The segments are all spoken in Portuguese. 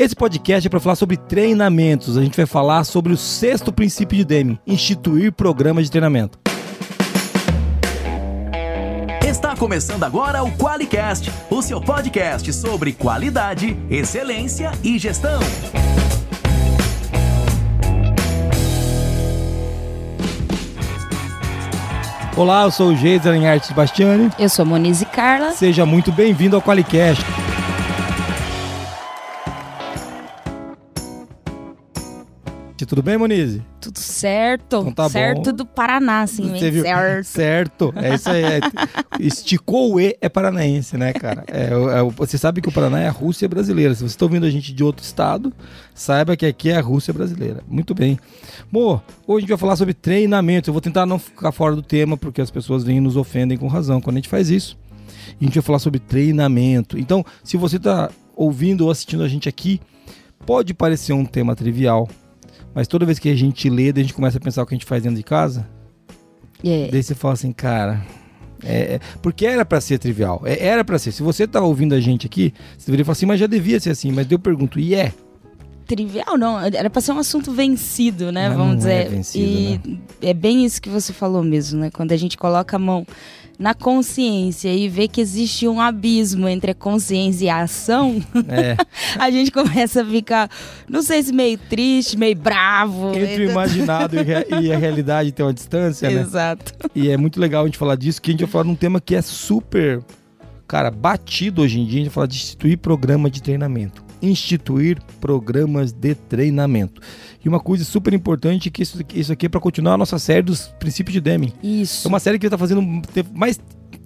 Esse podcast é para falar sobre treinamentos. A gente vai falar sobre o sexto princípio de Deming, instituir programas de treinamento. Está começando agora o QualiCast, o seu podcast sobre qualidade, excelência e gestão. Olá, eu sou o Geisa Arte Bastiani. Eu sou a Monize Carla. Seja muito bem-vindo ao QualiCast. Tudo bem, Monize? Tudo certo. Então tá certo bom. do Paraná, assim, Você viu? certo. Certo. É isso aí. é- esticou o E é paranaense, né, cara? É, é o- você sabe que o Paraná é a Rússia brasileira. Se você está ouvindo a gente de outro estado, saiba que aqui é a Rússia brasileira. Muito bem. Bom, hoje a gente vai falar sobre treinamento. Eu vou tentar não ficar fora do tema, porque as pessoas vêm e nos ofendem com razão quando a gente faz isso. E a gente vai falar sobre treinamento. Então, se você está ouvindo ou assistindo a gente aqui, pode parecer um tema trivial. Mas toda vez que a gente lê, daí a gente começa a pensar o que a gente faz dentro de casa, É. Daí você fala assim, cara. É, é- porque era pra ser trivial. É- era pra ser. Se você tá ouvindo a gente aqui, você deveria falar assim, mas já devia ser assim. Mas daí eu pergunto, e é? Trivial não, era pra ser um assunto vencido, né? Mas Vamos não dizer. é vencido, e é bem isso que você falou mesmo, né? Quando a gente coloca a mão na consciência e vê que existe um abismo entre a consciência e a ação, É. a gente começa a ficar, não sei se meio triste, meio bravo. Entre o imaginado e, e a realidade tem uma distância, né? Exato. E é muito legal a gente falar disso, que a gente vai falar de um tema que é super, cara, batido hoje em dia. A gente vai falar de instituir programa de treinamento. Instituir programas de treinamento. E uma coisa super importante que isso, isso aqui é para continuar a nossa série dos princípios de Deming. Isso. É uma série que tá fazendo mais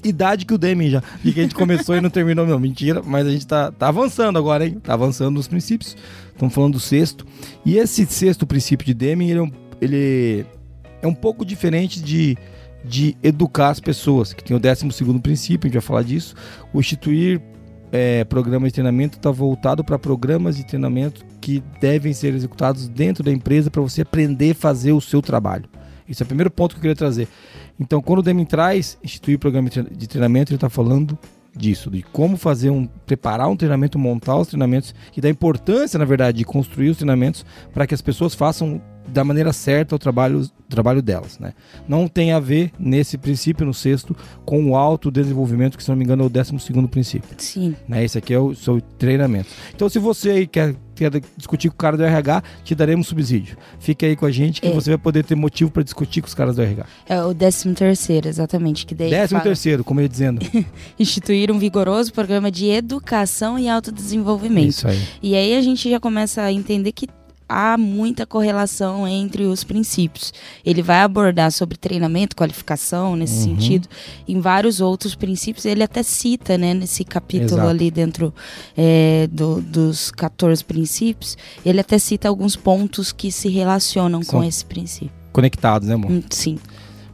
idade que o Demi já. E que a gente começou e não terminou, não. Mentira, mas a gente tá, tá avançando agora, hein? Tá avançando nos princípios. Estamos falando do sexto. E esse sexto princípio de Deming, ele é um, ele é um pouco diferente de, de educar as pessoas, que tem o décimo segundo princípio, a gente vai falar disso. O instituir é, programas de treinamento está voltado para programas de treinamento que devem ser executados dentro da empresa para você aprender a fazer o seu trabalho. Esse é o primeiro ponto que eu queria trazer. Então, quando o Deming traz instituir programa de tre- de treinamento, ele está falando disso, de como fazer um, preparar um treinamento, montar os treinamentos e da importância, na verdade, de construir os treinamentos para que as pessoas façam da maneira certa o trabalho, o trabalho delas, né? Não tem a ver nesse princípio, no sexto, com o autodesenvolvimento, que se não me engano é o décimo segundo princípio Sim. né? Esse aqui é o seu treinamento. Então, se você aí quer, quer discutir com o cara do RH, te daremos subsídio. Fique aí com a gente que É. você vai poder ter motivo para discutir com os caras do RH. É o décimo terceiro, exatamente. Que daí Décimo fala- terceiro, como eu ia dizendo. instituir um vigoroso programa de educação e autodesenvolvimento. Isso aí. E aí a gente já começa a entender que há muita correlação entre os princípios. Ele vai abordar sobre treinamento, qualificação nesse Uhum. sentido, em vários outros princípios. Ele até cita, né, nesse capítulo Exato. ali dentro é, do- dos 14 princípios, ele até cita alguns pontos que se relacionam São- com esse princípio. Conectados, né, amor? Hum, Sim.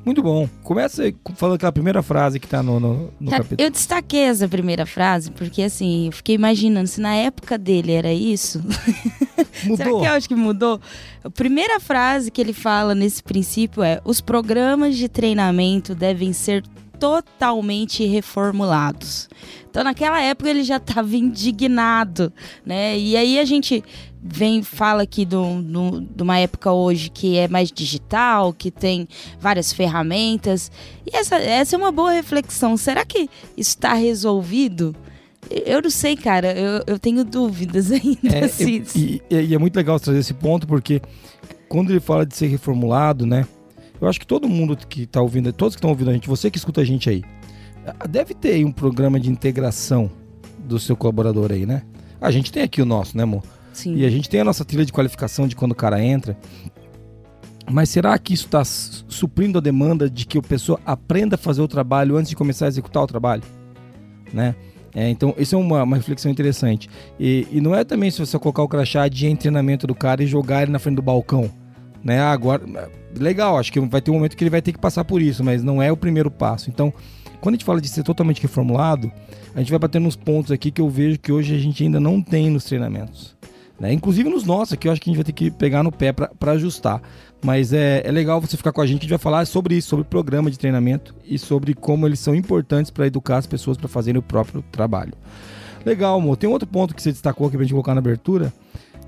Muito bom. Começa falando aquela primeira frase que tá no, no, no Cara, capítulo. eu destaquei essa primeira frase porque assim, eu fiquei imaginando se na época dele era isso. Será Mudou. que eu acho que mudou? A primeira frase que ele fala nesse princípio é: os programas de treinamento devem ser totalmente reformulados. Então, naquela época ele já estava indignado, né? E aí a gente vem fala aqui do- do- de uma época hoje que é mais digital, que tem várias ferramentas. E essa, essa é uma boa reflexão. Será que está resolvido? Eu não sei, cara. Eu, eu tenho dúvidas ainda. É, e, e- é muito legal trazer esse ponto, porque quando ele fala de ser reformulado, né? Eu acho que todo mundo que tá ouvindo, todos que estão ouvindo a gente, você que escuta a gente aí, ah, deve ter aí um programa de integração do seu colaborador aí, né? A gente tem aqui o nosso, né, amor? Sim. E a gente tem a nossa trilha de qualificação de quando o cara entra. Mas será que isso está suprindo a demanda de que a pessoa aprenda a fazer o trabalho antes de começar a executar o trabalho? Né? É, então, isso é uma, uma reflexão interessante. E, e não é também se você colocar o crachá de treinamento do cara e jogar ele na frente do balcão. Né? Ah, Agora, legal, acho que vai ter um momento que ele vai ter que passar por isso, mas não é o primeiro passo. Então, quando a gente fala de ser totalmente reformulado, a gente vai batendo nos pontos aqui que eu vejo que hoje a gente ainda não tem nos treinamentos. Né? Inclusive nos nossos aqui, eu acho que a gente vai ter que pegar no pé para ajustar. Mas é, é legal você ficar com a gente, a gente vai falar sobre isso, sobre programa de treinamento e sobre como eles são importantes para educar as pessoas para fazerem o próprio trabalho. Legal, amor. Tem outro ponto que você destacou aqui pra gente colocar na abertura.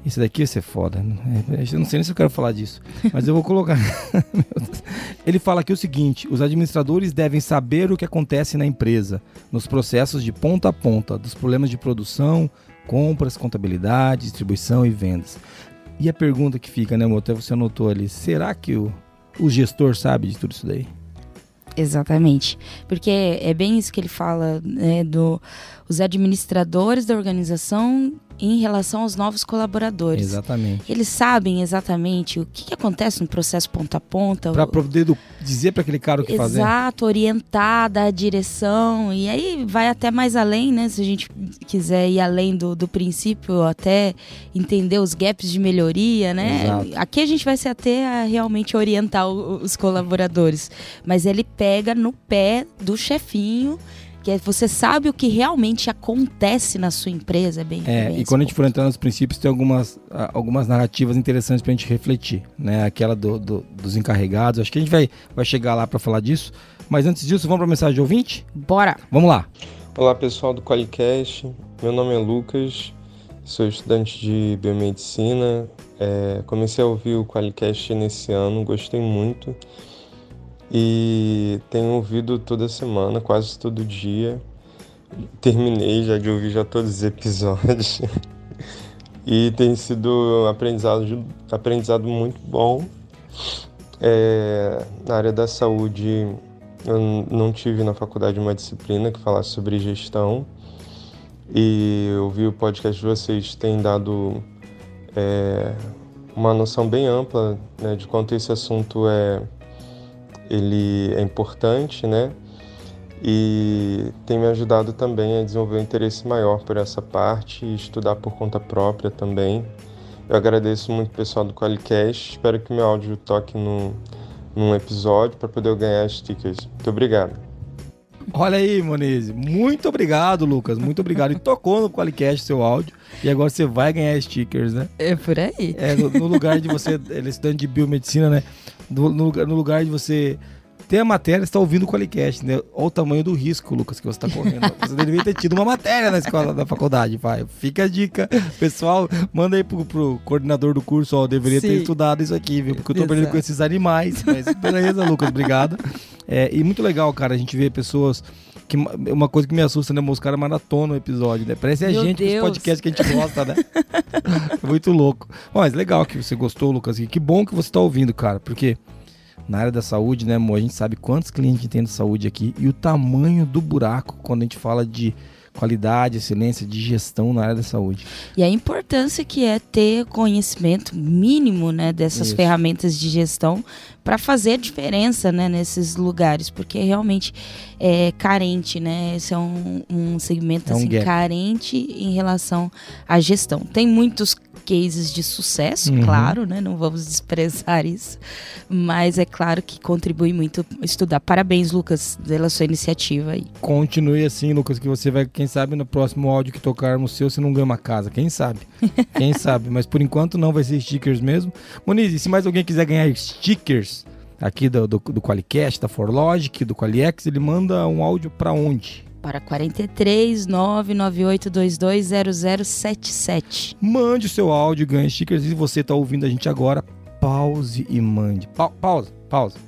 Esse daqui ia ser foda. É, eu não sei nem se eu quero falar disso, mas eu vou colocar. Ele fala aqui o seguinte: os administradores devem saber o que acontece na empresa, nos processos de ponta a ponta, dos problemas de produção, compras, contabilidade, distribuição e vendas. E a pergunta que fica, né, amor? Até você anotou ali: será que o, o gestor sabe de tudo isso daí? Exatamente. Porque é bem isso que ele fala, né, do os administradores da organização em relação aos novos colaboradores. Exatamente. Eles sabem exatamente o que, que acontece no processo ponta a ponta. Para poder do, dizer para aquele cara o que Exato, fazer. Exato, orientar, dar a direção. E aí vai até mais além, né? Se a gente quiser ir além do, do princípio, até entender os gaps de melhoria, né? Exato. Aqui a gente vai se ater a realmente orientar os colaboradores. Mas ele pega no pé do chefinho que você sabe o que realmente acontece na sua empresa, é bem. É, bem e quando a gente for entrar nos princípios, tem algumas, algumas narrativas interessantes para a gente refletir, né? Aquela do, do, dos encarregados, acho que a gente vai, vai chegar lá para falar disso. Mas antes disso, vamos para a mensagem de ouvinte? Bora! Vamos lá! Olá pessoal do Qualicast, meu nome é Lucas, sou estudante de biomedicina. É, comecei a ouvir o Qualicast nesse ano, gostei muito e tenho ouvido toda semana, quase todo dia. Terminei já de ouvir já todos os episódios e tem sido aprendizado, aprendizado muito bom. É, na área da saúde, eu não tive na faculdade uma disciplina que falasse sobre gestão e ouvir o podcast de vocês tem dado é, uma noção bem ampla né, de quanto esse assunto é ele é importante, né? E tem me ajudado também a desenvolver um interesse maior por essa parte e estudar por conta própria também. Eu agradeço muito o pessoal do Qualicast, espero que meu áudio toque no, num episódio para poder ganhar stickers. Muito obrigado. Olha aí, Monize. Muito obrigado, Lucas. Muito obrigado. E tocou no Qualicast seu áudio. E agora você vai ganhar stickers, né? É por aí. É, no, no lugar de você, ele é estudante de biomedicina, né? No, no, no lugar de você ter a matéria, você está ouvindo o Qualicast, né? Olha o tamanho do risco, Lucas, que você está correndo. Você deveria ter tido uma matéria na escola da faculdade, vai. Fica a dica. Pessoal, manda aí pro, pro coordenador do curso, ó, deveria Sim. ter estudado isso aqui, viu? Porque eu tô Exato. aprendendo com esses animais. Mas beleza, Lucas, obrigado. É, e muito legal, cara, a gente vê pessoas que uma coisa que me assusta, né? Os caras maratonam o episódio, né? Parece a gente Deus. os podcasts que a gente gosta, né? Muito louco. Mas legal que você gostou, Lucas. E que bom que você tá ouvindo, cara, porque na área da saúde, né, amor? A gente sabe quantos clientes tem de saúde aqui e o tamanho do buraco quando a gente fala de qualidade, excelência, de gestão na área da saúde. E a importância que é ter conhecimento mínimo né, dessas Isso. ferramentas de gestão para fazer a diferença né, nesses lugares, porque realmente é carente, né? Esse é um, um segmento é um assim, carente em relação à gestão. Tem muitos cases de sucesso, uhum. claro, né? Não vamos desprezar isso. Mas é claro que contribui muito estudar. Parabéns, Lucas, pela sua iniciativa aí. Continue assim, Lucas, que você vai, quem sabe, no próximo áudio que tocarmos seu, você não ganha uma casa. Quem sabe? quem sabe? Mas por enquanto não vai ser stickers mesmo. Moniz, se mais alguém quiser ganhar stickers aqui do, do, do Qualicast, da Forlogic, do Qualiex, ele manda um áudio para onde? para 43 998220077. Mande o seu áudio, ganhe stickers. E se você está ouvindo a gente agora, pause e mande. Pa pausa, pausa.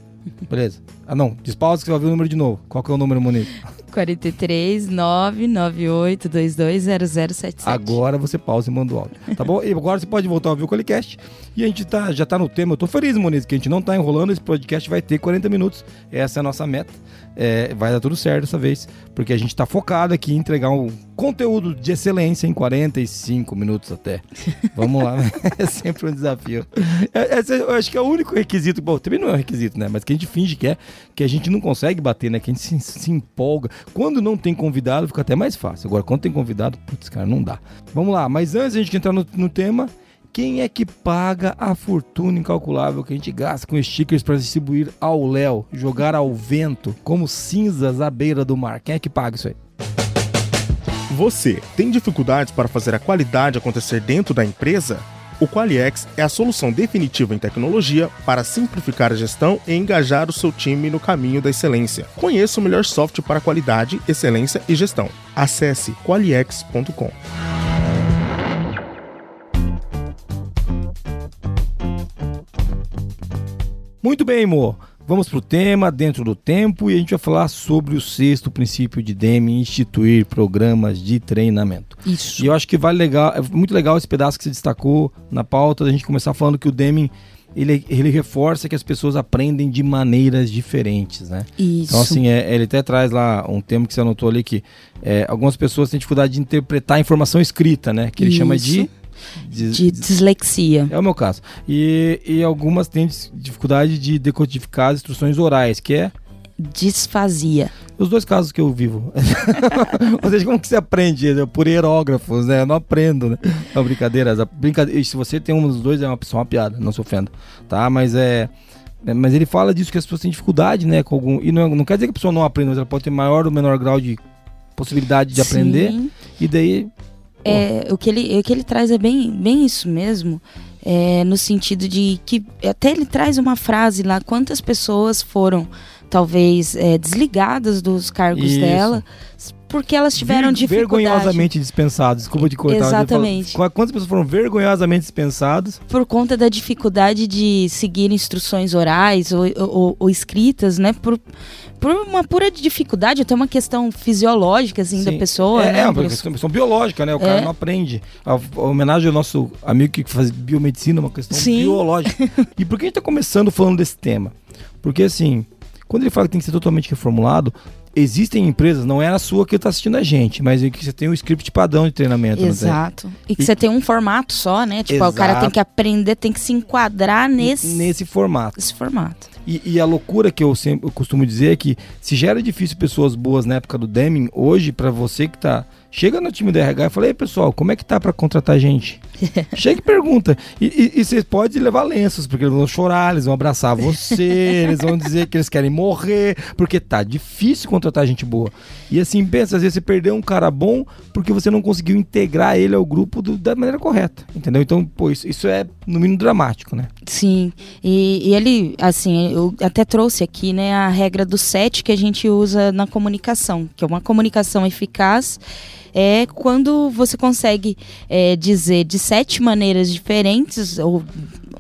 Beleza. Ah, não. Despausa que você vai ouvir o número de novo. Qual que é o número, Monique? 43 998220077. Agora você pausa e manda o áudio. Tá bom? E agora você pode voltar a ouvir o Colicast. E a gente tá, já tá no tema. Eu tô feliz, Monique, que a gente não tá enrolando. Esse podcast vai ter 40 minutos. Essa é a nossa meta é, vai dar tudo certo dessa vez, porque a gente está focado aqui em entregar um conteúdo de excelência em 45 minutos até. Vamos lá, é sempre um desafio. É, esse, eu acho que é o único requisito, bom, também não é um requisito, né? Mas que a gente finge que é, que a gente não consegue bater, né? Que a gente se, se empolga. Quando não tem convidado, fica até mais fácil. Agora, quando tem convidado, putz, cara, não dá. Vamos lá, mas antes a gente entrar no, no tema, quem é que paga a fortuna incalculável que a gente gasta com stickers para distribuir ao léu, jogar ao vento, como cinzas à beira do mar? Quem é que paga isso aí? Você tem dificuldades para fazer a qualidade acontecer dentro da empresa? O Qualiex é a solução definitiva em tecnologia para simplificar a gestão e engajar o seu time no caminho da excelência. Conheça o melhor software para qualidade, excelência e gestão. Acesse qualiex.com. Muito bem, Mo. Vamos para o tema dentro do tempo e a gente vai falar sobre o sexto princípio de Deming, instituir programas de treinamento. Isso. E eu acho que vale legal, é muito legal esse pedaço que você destacou na pauta, da gente começar falando que o Deming ele, ele reforça que as pessoas aprendem de maneiras diferentes, né? Isso. Então, assim, é, ele até traz lá um termo que você anotou ali que é, algumas pessoas têm dificuldade de interpretar a informação escrita, né? Que ele chama de de, de, dislexia. É o meu caso. E, e algumas têm dificuldade de decodificar as instruções orais, que é disfasia. Os dois casos que eu vivo. Ou seja, como que você aprende? Por hierógrafos, né? Eu não aprendo, né? Não, brincadeiras. Brincadeira. Se você tem um dos dois, é uma, uma piada, não se ofenda. Tá? Mas é. é mas ele fala disso que as pessoas têm dificuldade, né? Com algum, e não, não quer dizer que a pessoa não aprenda, mas ela pode ter maior ou menor grau de possibilidade de Sim. aprender. E daí é, o, que ele, o que ele traz é bem, bem isso mesmo. É, no sentido de que até ele traz uma frase lá, quantas pessoas foram talvez é, desligadas dos cargos Isso. dela porque elas tiveram Ver- dificuldade Vergonhosamente dispensados. Desculpa de cortar. Exatamente. fala, Quantas pessoas foram vergonhosamente dispensadas? por conta da dificuldade de seguir instruções orais ou, ou- ou escritas, né? Por, por uma pura dificuldade, até uma questão fisiológica assim da Sim. pessoa, É, né? é uma questão, biológica, né? O cara É. não aprende. A, a homenagem ao nosso amigo que faz biomedicina, uma questão Sim. biológica. e por que a gente tá começando falando desse tema? Porque assim, quando ele fala que tem que ser totalmente reformulado, existem empresas, não é a sua que tá assistindo a gente, mas é que você tem um script padrão de treinamento. Exato. E que E- você tem um formato só, né? Tipo, o cara Exato. tem que aprender, tem que se enquadrar nesse, Nesse formato. nesse formato. E, e a loucura que eu sempre eu costumo dizer é que se já era difícil pessoas boas na época do Deming, hoje pra você que tá chega no time do RH e fala: "Ei, pessoal, como é que tá pra contratar gente?" Chega e pergunta. E, e, e você pode levar lenços, porque eles vão chorar, eles vão abraçar você, eles vão dizer que eles querem morrer, porque tá difícil contratar gente boa. E assim, pensa, às vezes você perdeu um cara bom porque você não conseguiu integrar ele ao grupo do- da maneira correta, entendeu? Então, pô, isso, isso é no mínimo dramático, né? Sim, e, e ele, assim, eu até trouxe aqui, né, a regra do sete que a gente usa na comunicação, que é uma comunicação eficaz, é quando você consegue é, dizer de sete maneiras diferentes, ou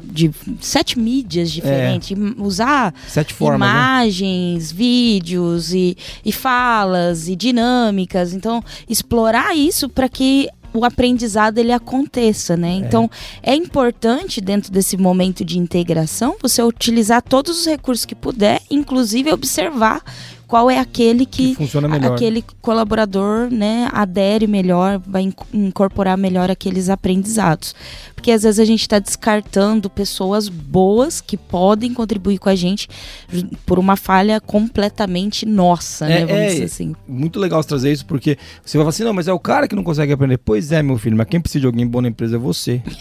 de sete mídias diferentes, e usar Sete formas, né? imagens, vídeos e, e falas e dinâmicas. Então, explorar isso para que o aprendizado ele aconteça, né? Então, é importante dentro desse momento de integração você utilizar todos os recursos que puder, inclusive observar qual é aquele Que que funciona a- melhor. aquele colaborador, né, adere melhor, vai inc- incorporar melhor aqueles aprendizados. Porque às vezes a gente está descartando pessoas boas que podem contribuir com a gente por uma falha completamente nossa, É, né? Vamos é, dizer assim. muito legal você trazer isso, porque você vai falar assim, não, mas é o cara que não consegue aprender. Pois é, meu filho, mas quem precisa de alguém bom na empresa é você.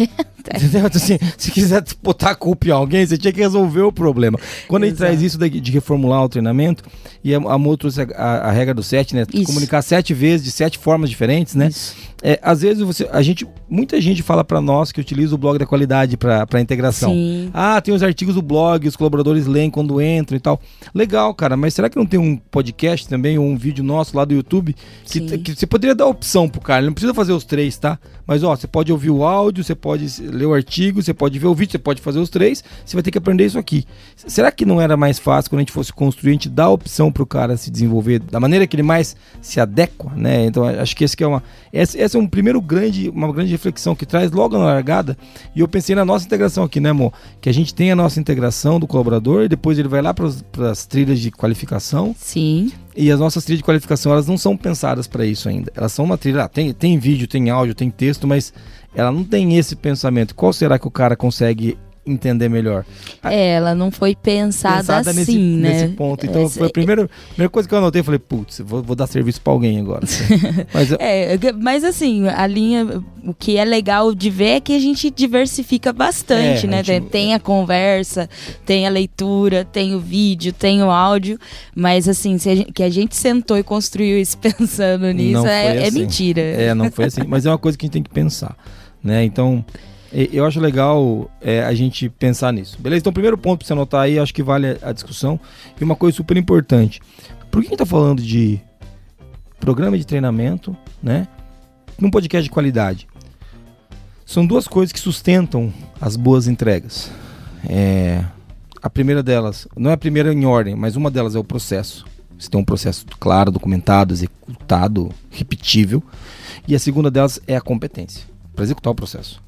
Entendeu? Então, assim, se quiser botar a culpa em alguém, você tinha que resolver o problema. Quando a gente Exato. traz isso de reformular o treinamento, e a, a trouxe a, a- a regra do sete, né? Isso. Comunicar sete vezes, de sete formas diferentes, né? Isso. É, às vezes você, a gente, muita gente fala pra nós que utiliza o blog da qualidade pra pra integração. Sim. Ah, tem os artigos do blog, os colaboradores leem quando entram e tal. Legal, cara, mas será que não tem um podcast também, ou um vídeo nosso lá do YouTube? Que, que você poderia dar opção pro cara, ele não precisa fazer os três, tá? Mas ó, você pode ouvir o áudio, você pode ler o artigo, você pode ver o vídeo, você pode fazer os três, você vai ter que aprender isso aqui. Será que não era mais fácil quando a gente fosse construir, a gente dar a opção pro cara se desenvolver da maneira que ele mais se adequa, né? Então acho que esse que é uma. Essa, essa é um primeiro grande, uma grande reflexão que traz logo na largada. E eu pensei na nossa integração aqui, né, amor? Que a gente tem a nossa integração do colaborador, e depois ele vai lá para as trilhas de qualificação. Sim. E as nossas trilhas de qualificação, elas não são pensadas para isso ainda. Elas são uma trilha, ah, tem, tem vídeo, tem áudio, tem texto, mas ela não tem esse pensamento. Qual será que o cara consegue entender melhor? É, ela não foi pensada, assim, nesse, né? nesse ponto. Então, Esse- foi a primeira, primeira coisa que eu anotei. Eu falei, putz, vou, vou dar serviço para alguém agora. mas, É, mas assim, a linha, o que é legal de ver é que a gente diversifica bastante, É, a né? gente- Tem, a conversa, tem a leitura, tem o vídeo, tem o áudio, mas assim, se a gente- que a gente sentou e construiu isso pensando nisso é, é assim. mentira. É, não foi assim. Mas é uma coisa que a gente tem que pensar, né? Então, Eu acho legal é, a gente pensar nisso. Beleza? Então, primeiro ponto pra você anotar aí, acho que vale a, discussão. E uma coisa super importante. Por que a gente tá falando de programa de treinamento, né? Num podcast de qualidade. São duas coisas que sustentam as boas entregas. É, a primeira delas, não é a primeira em ordem, mas uma delas é o processo. Você tem um processo claro, documentado, executado, repetível. E a segunda delas é a competência para executar o processo.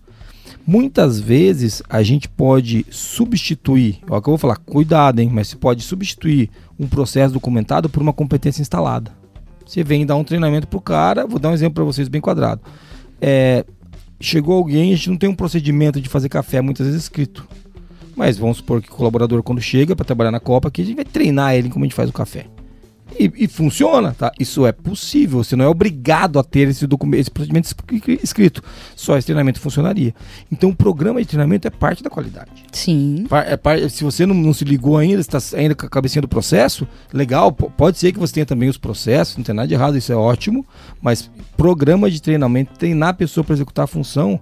Muitas vezes a gente pode substituir, ó, que eu vou falar, cuidado, hein, mas você pode substituir um processo documentado por uma competência instalada. Você vem dar um treinamento pro cara, vou dar um exemplo para vocês bem quadrado. É, chegou alguém, a gente não tem um procedimento de fazer café muitas vezes escrito. Mas vamos supor que o colaborador, quando chega para trabalhar na Copa, aqui a gente vai treinar ele como a gente faz o café. E, e funciona, tá? Isso é possível. Você não é obrigado a ter esse, documento, esse procedimento escri- escrito. Só esse treinamento funcionaria. Então, o programa de treinamento é parte da qualidade. Sim. É par- se você não, não se ligou ainda, está ainda com a cabecinha do processo, legal, pode ser que você tenha também os processos, não tem nada de errado, isso é ótimo, mas programa de treinamento, treinar a pessoa para executar a função,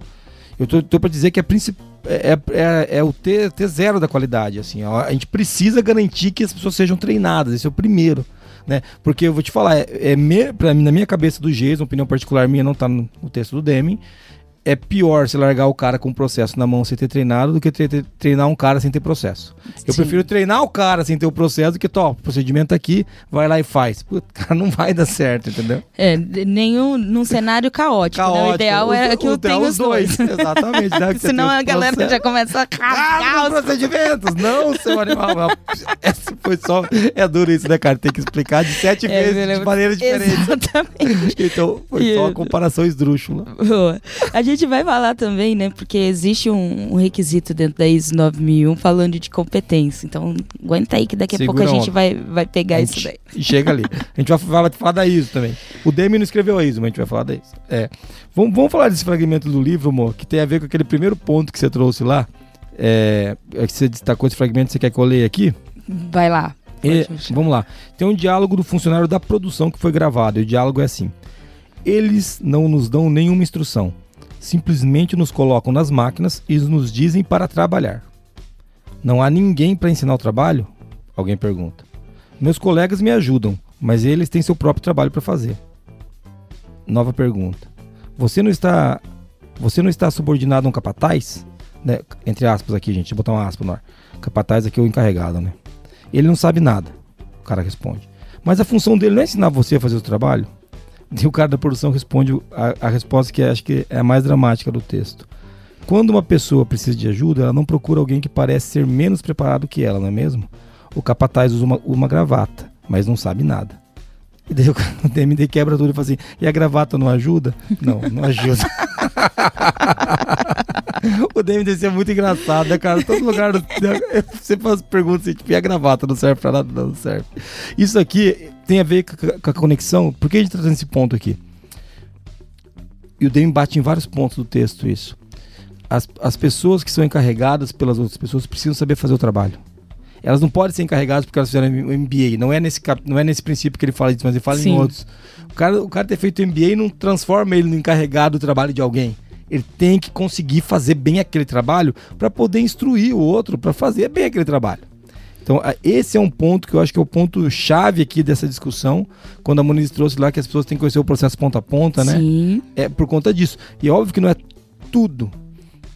eu tô, tô para dizer que é, princip- é, é, é o T, T0 da qualidade, assim, a gente precisa garantir que as pessoas sejam treinadas, esse é o primeiro. Né? Porque eu vou te falar, é, é pra mim, na minha cabeça do Jason, opinião particular minha, não tá no, no texto do Deming, é pior você largar o cara com o processo na mão sem ter treinado do que treinar um cara sem ter processo. Eu Sim. prefiro treinar o cara sem ter o processo do que, tó, o procedimento aqui, vai lá e faz. Puta, cara, não vai dar certo, entendeu? É, nenhum num cenário caótico. né? O ideal é que eu tenha os dois. Exatamente. né? Senão a galera processos. já começa a Ah, rasgar os os procedimentos! Não, seu animal. Essa foi só. É duro isso, né, cara? Tem que explicar de sete É, vezes de lembro. maneiras diferentes. Exatamente. Então, foi E- só uma comparação esdrúxula. Boa. A gente vai falar também, né? Porque existe um, um requisito dentro da ISO 9001 falando de competência. Então, aguenta aí que daqui a Segura pouco a gente vai, vai pegar isso gente- daí. E chega ali. A gente vai falar, falar da ISO também. O Demi não escreveu a ISO, mas a gente vai falar da ISO. É. Vamos, vamos falar desse fragmento do livro, amor, que tem a ver com aquele primeiro ponto que você trouxe lá. É, é que você destacou esse fragmento, você quer que eu leia aqui? Vai lá. E- Pode puxar. vamos lá. Tem um diálogo do funcionário da produção que foi gravado. E o diálogo é assim: Eles não nos dão nenhuma instrução. Simplesmente nos colocam nas máquinas e nos dizem para trabalhar. Não há ninguém para ensinar o trabalho? Alguém pergunta. Meus colegas me ajudam, mas eles têm seu próprio trabalho para fazer. Nova pergunta. Você não está você não está subordinado a um capataz? Né? Entre aspas aqui, gente. Deixa eu botar uma aspa no ar. Capataz aqui é o encarregado, né? Ele não sabe nada. O cara responde. Mas a função dele não é ensinar você a fazer o trabalho? E o cara da produção responde a, a resposta que acho que é a mais dramática do texto. Quando uma pessoa precisa de ajuda, ela não procura alguém que parece ser menos preparado que ela, não é mesmo? O capataz usa uma, uma gravata, mas não sabe nada. E daí o, DMD quebra tudo e fala assim: e a gravata não ajuda? Não, não ajuda. o DMD é muito engraçado, né, cara? Todo lugar. Você faz perguntas assim, tipo, e a gravata não serve pra nada? Não, serve. Isso aqui tem a ver com a- com a conexão. Por que a gente tá trazendo esse ponto aqui? E o Demi bate em vários pontos do texto isso. As, as pessoas que são encarregadas pelas outras pessoas precisam saber fazer o trabalho. Elas não podem ser encarregadas porque elas fizeram o MBA. Não é nesse, cap- não é nesse princípio que ele fala disso, mas ele fala em Sim. outros. O cara, o cara ter feito MBA não transforma ele no encarregado do trabalho de alguém. Ele tem que conseguir fazer bem aquele trabalho para poder instruir o outro para fazer bem aquele trabalho. Então, esse é um ponto que eu acho que é o ponto chave aqui dessa discussão, quando a Muniz trouxe lá que as pessoas têm que conhecer o processo ponta a ponta, né? Sim. é por conta disso. E é óbvio que não é tudo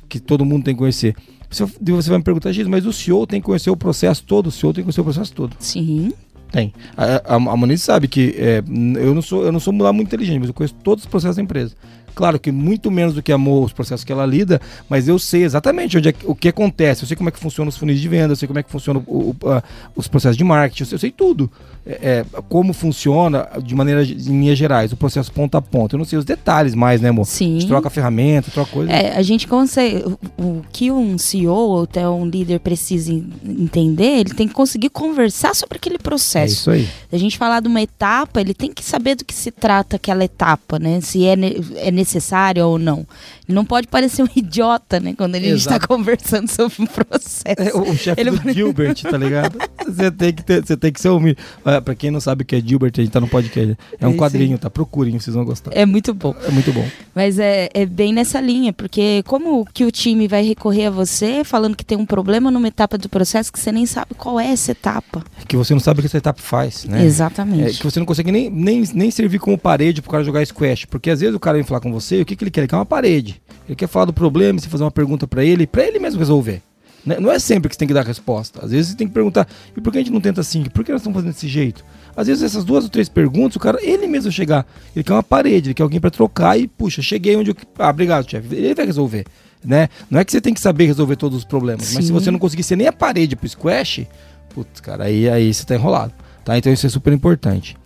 que todo mundo tem que conhecer. Você, você vai me perguntar, Giz, mas o CEO tem que conhecer o processo todo? O CEO tem que conhecer o processo todo. Sim. Tem. A, a, a Moniz sabe que é, eu não sou eu não sou lá muito inteligente, mas eu conheço todos os processos da empresa. Claro que muito menos do que a Mo, os processos que ela lida, mas eu sei exatamente onde é, o que acontece. Eu sei como é que funciona os funis de venda, eu sei como é que funciona o- o- a- os processos de marketing, eu sei, eu sei tudo. É, é, como funciona de maneira em linhas gerais, o processo ponta a ponta. Eu não sei os detalhes mais, né, amor? A Sim. gente troca ferramenta, troca coisa. É, a gente consegue. O, que um CEO ou até um líder precisa en- entender, ele tem que conseguir conversar sobre aquele É processo. isso aí. Se a gente falar de uma etapa, ele tem que saber do que se trata aquela etapa, né? Se é, é necessária ou não. Ele não pode parecer um idiota, né? Quando ele está conversando sobre um processo. É, o chefe Ele- do Gilbert, tá ligado? Você tem que, ter, você tem que ser humilde. Ah, Pra quem não sabe o que é Gilbert, a gente tá no podcast. É um quadrinho, tá? Procurem, vocês vão gostar. É muito bom. É muito bom. Mas é, é bem nessa linha, porque como que o time vai recorrer a você falando que tem um problema numa etapa do processo que você nem sabe qual é essa etapa? É que você não sabe o que essa etapa faz, né? É Exatamente. que você não consegue nem, nem, nem servir como parede pro cara jogar squash. Porque às vezes o cara vem falar com você o que, que ele quer? Ele quer uma parede. Ele quer falar do problema, você fazer uma pergunta pra ele, pra ele mesmo resolver. Né? Não é sempre que você tem que dar resposta. Às vezes você tem que perguntar, e por que a gente não tenta assim? Por que nós estamos fazendo desse jeito? Às vezes essas duas ou três perguntas, o cara, ele mesmo chegar, ele quer uma parede, ele quer alguém pra trocar e, puxa, cheguei onde eu... Ah, obrigado, chefe. Ele vai resolver, né? Não é que você tem que saber resolver todos os problemas, mas se Sim. você não conseguir ser nem a parede pro squash, putz, cara, aí, aí você tá enrolado, tá? Então isso é super importante.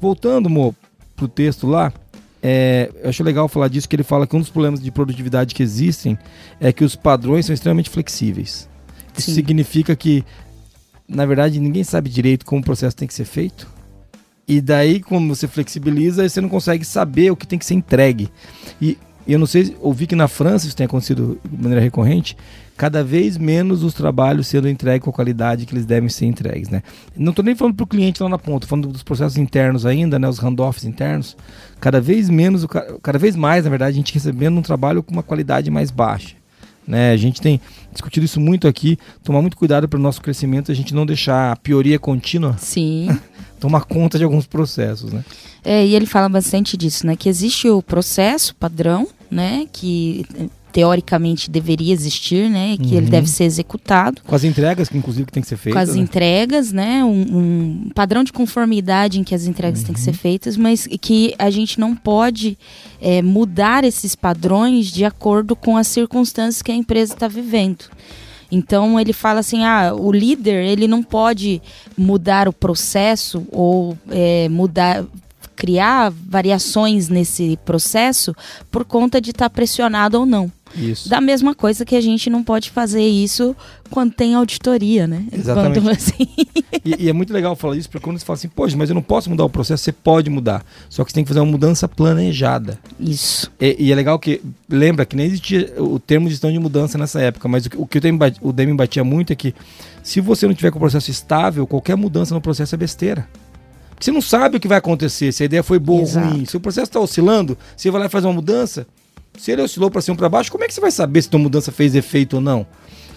Voltando, Mo, pro texto lá, é, eu acho legal falar disso, que ele fala que um dos problemas de produtividade que existem é que os padrões são extremamente flexíveis. Isso Sim. significa que, na verdade, ninguém sabe direito como o processo tem que ser feito. E daí, como você flexibiliza, você não consegue saber o que tem que ser entregue. E eu não sei, ouvi que na França isso tem acontecido de maneira recorrente, cada vez menos os trabalhos sendo entregues com a qualidade que eles devem ser entregues, né? Não estou nem falando para o cliente lá na ponta, falando dos processos internos ainda, né? Os handoffs internos. Cada vez menos, cada vez mais, na verdade, a gente recebendo um trabalho com uma qualidade mais baixa. Né? A gente tem discutido isso muito aqui, tomar muito cuidado para o nosso crescimento, a gente não deixar a pioria contínua Sim. tomar conta de alguns processos, né? É, e ele fala bastante disso, né? Que existe o processo padrão, né? Que teoricamente deveria existir, né? Que ele Uhum. deve ser executado. Com as entregas, que inclusive que tem que ser com feitas. as né? entregas, né? Um, um padrão de conformidade em que as entregas têm que Uhum. ser feitas, mas que a gente não pode é, mudar esses padrões de acordo com as circunstâncias que a empresa está vivendo. Então ele fala assim, ah, o líder ele não pode mudar o processo ou é, mudar criar variações nesse processo por conta de estar pressionado ou não. Isso. Da mesma coisa que a gente não pode fazer isso quando tem auditoria, né? Exatamente. Quando, assim, E, e é muito legal falar isso, porque quando você fala assim, poxa, mas eu não posso mudar o processo, você pode mudar. Só que você tem que fazer uma mudança planejada. isso. E, e é legal que, lembra que nem existia o termo de gestão de mudança nessa época, mas o, que- o que o bat- o Deming batia muito é que se você não tiver com o processo estável, qualquer mudança no processo é besteira. Porque você não sabe o que vai acontecer, se a ideia foi boa ou ruim. Se o processo está oscilando, você vai lá e faz uma mudança, se ele oscilou para cima ou para baixo, como é que você vai saber se a mudança fez efeito ou não?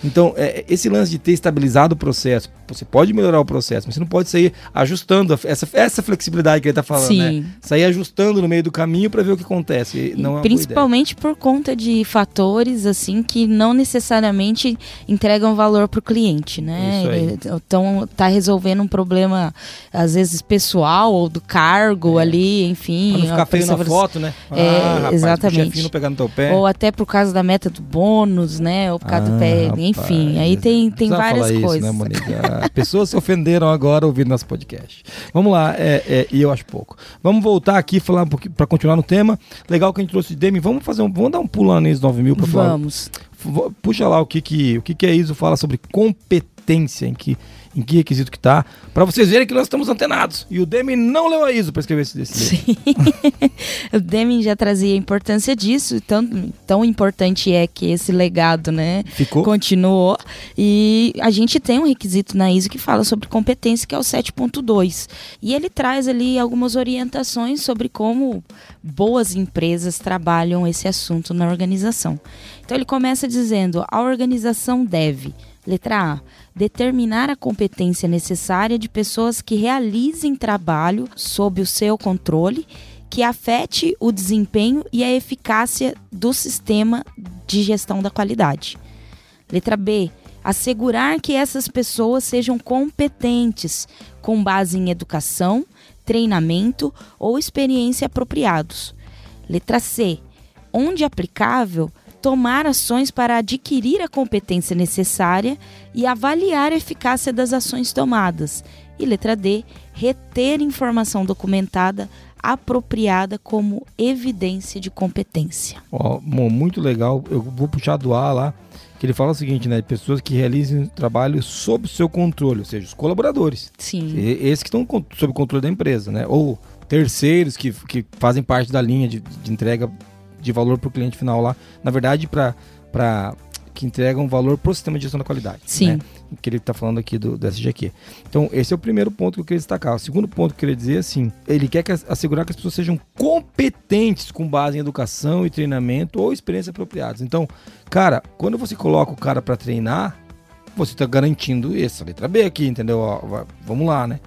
Então, é, esse lance de ter estabilizado o processo, você pode melhorar o processo, mas você não pode sair ajustando essa, essa flexibilidade que ele está falando, Sim. né? Sair ajustando no meio do caminho para ver o que acontece. Não é. Principalmente por conta de fatores assim que não necessariamente entregam valor para o cliente, né? Aí. Então tá resolvendo um problema às vezes pessoal ou do cargo ali, enfim. Pra não ficar feio na foto, né? É, rapaz, exatamente. não pegar no teu pé. Ou até por causa da meta do bônus, né? Ou por causa do Ah, pé, rapaz, enfim. Aí tem, tem várias coisas. Isso, né, pessoas se ofenderam agora ouvindo nosso podcast. Vamos lá, é, é, e eu acho pouco. Vamos voltar aqui falar um pouquinho para continuar no tema. Legal que a gente trouxe de Demi. Vamos fazer um, vamos dar um pulo lá nesse 9000 para falar. Vamos. Puxa lá o que que o que que a ISO fala sobre competência, em que em que requisito que tá, para vocês verem que nós estamos antenados. E o Demi não leu a ISO para escrever esse, esse livro. O Deming já trazia a importância disso, tão, tão importante é que esse legado, né, Ficou? continuou. E a gente tem um requisito na ISO que fala sobre competência, que é o 7.2. E ele traz ali algumas orientações sobre como boas empresas trabalham esse assunto na organização. Então ele começa dizendo: a organização deve, letra A, determinar a competência necessária de pessoas que realizem trabalho sob o seu controle que afete o desempenho e a eficácia do sistema de gestão da qualidade. Letra B. Assegurar que essas pessoas sejam competentes, com base em educação, treinamento ou experiência apropriados. Letra C. Onde aplicável, tomar ações para adquirir a competência necessária e avaliar a eficácia das ações tomadas. E letra D. Reter informação documentada apropriada como evidência de competência. Ó, mo- muito legal. Eu vou puxar do A lá, que ele fala o seguinte, né? Pessoas que realizem trabalho sob seu controle, ou seja, os colaboradores. Sim. Esses que estão sob o controle da empresa, né? Ou terceiros que, que fazem parte da linha de, de entrega de valor para o cliente final lá. Na verdade, para que entregam valor para o sistema de gestão da qualidade. Sim. Né? Que ele está falando aqui do, do SGQ. Então, esse é o primeiro ponto que eu queria destacar. O segundo ponto que eu queria dizer assim: ele quer que, assegurar que as pessoas sejam competentes com base em educação e treinamento ou experiência apropriadas. Então, cara, quando você coloca o cara para treinar, você está garantindo essa letra B aqui, entendeu? Ó, vamos lá, né?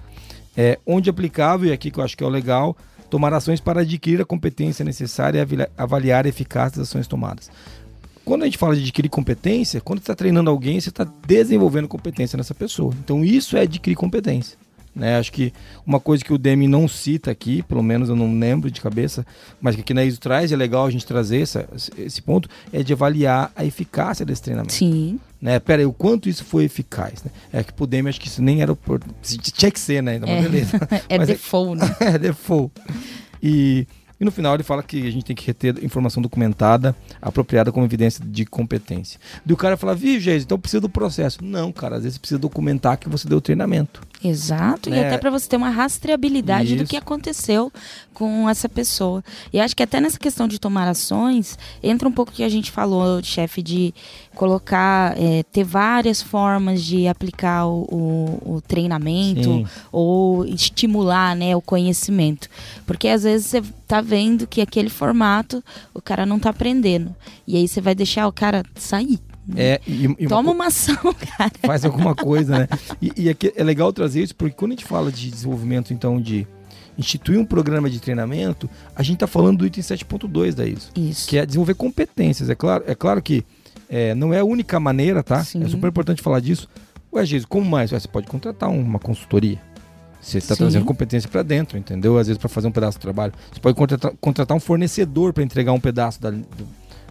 É, onde aplicável, e aqui que eu acho que é o legal, tomar ações para adquirir a competência necessária e avaliar a eficácia das ações tomadas. Quando a gente fala de adquirir competência, quando você está treinando alguém, você está desenvolvendo competência nessa pessoa. Então isso é adquirir competência. Né? Acho que uma coisa que o Demi não cita aqui, pelo menos eu não lembro de cabeça, mas que aqui na ISO traz, é legal a gente trazer essa, esse ponto, é de avaliar a eficácia desse treinamento. Sim. Né? Pera aí, o quanto isso foi eficaz. Né? É que pro Demi acho que isso nem era. Tinha que ser, né? Então, é, beleza. é default, né? é default. E e no final ele fala que a gente tem que reter informação documentada, apropriada como evidência de competência. E o cara fala, viu, Geis, então precisa do processo. Não, cara, às vezes precisa documentar que você deu treinamento. Exato, né? e até para você ter uma rastreabilidade Isso. do que aconteceu com essa pessoa. E acho que até nessa questão de tomar ações, entra um pouco que a gente falou, chefe, de colocar, é, ter várias formas de aplicar o, o, o treinamento Sim. ou estimular né, o conhecimento. Porque às vezes você tá vendo que aquele formato o cara não tá aprendendo. E aí você vai deixar o cara sair. É, e, e Toma uma, uma ação, cara. Faz alguma coisa, né? E, e é, legal trazer isso, porque quando a gente fala de desenvolvimento, então, de instituir um programa de treinamento, a gente está falando do item 7.2 da ISO. Isso. Que é desenvolver competências. É claro, é claro que é, não é a única maneira, tá? Sim. É super importante falar disso. Ué, Jesus, como mais? Ué, você pode contratar uma consultoria. Você está trazendo competência para dentro, entendeu? Às vezes para fazer um pedaço do trabalho. Você pode contratar, contratar um fornecedor para entregar um pedaço da, do,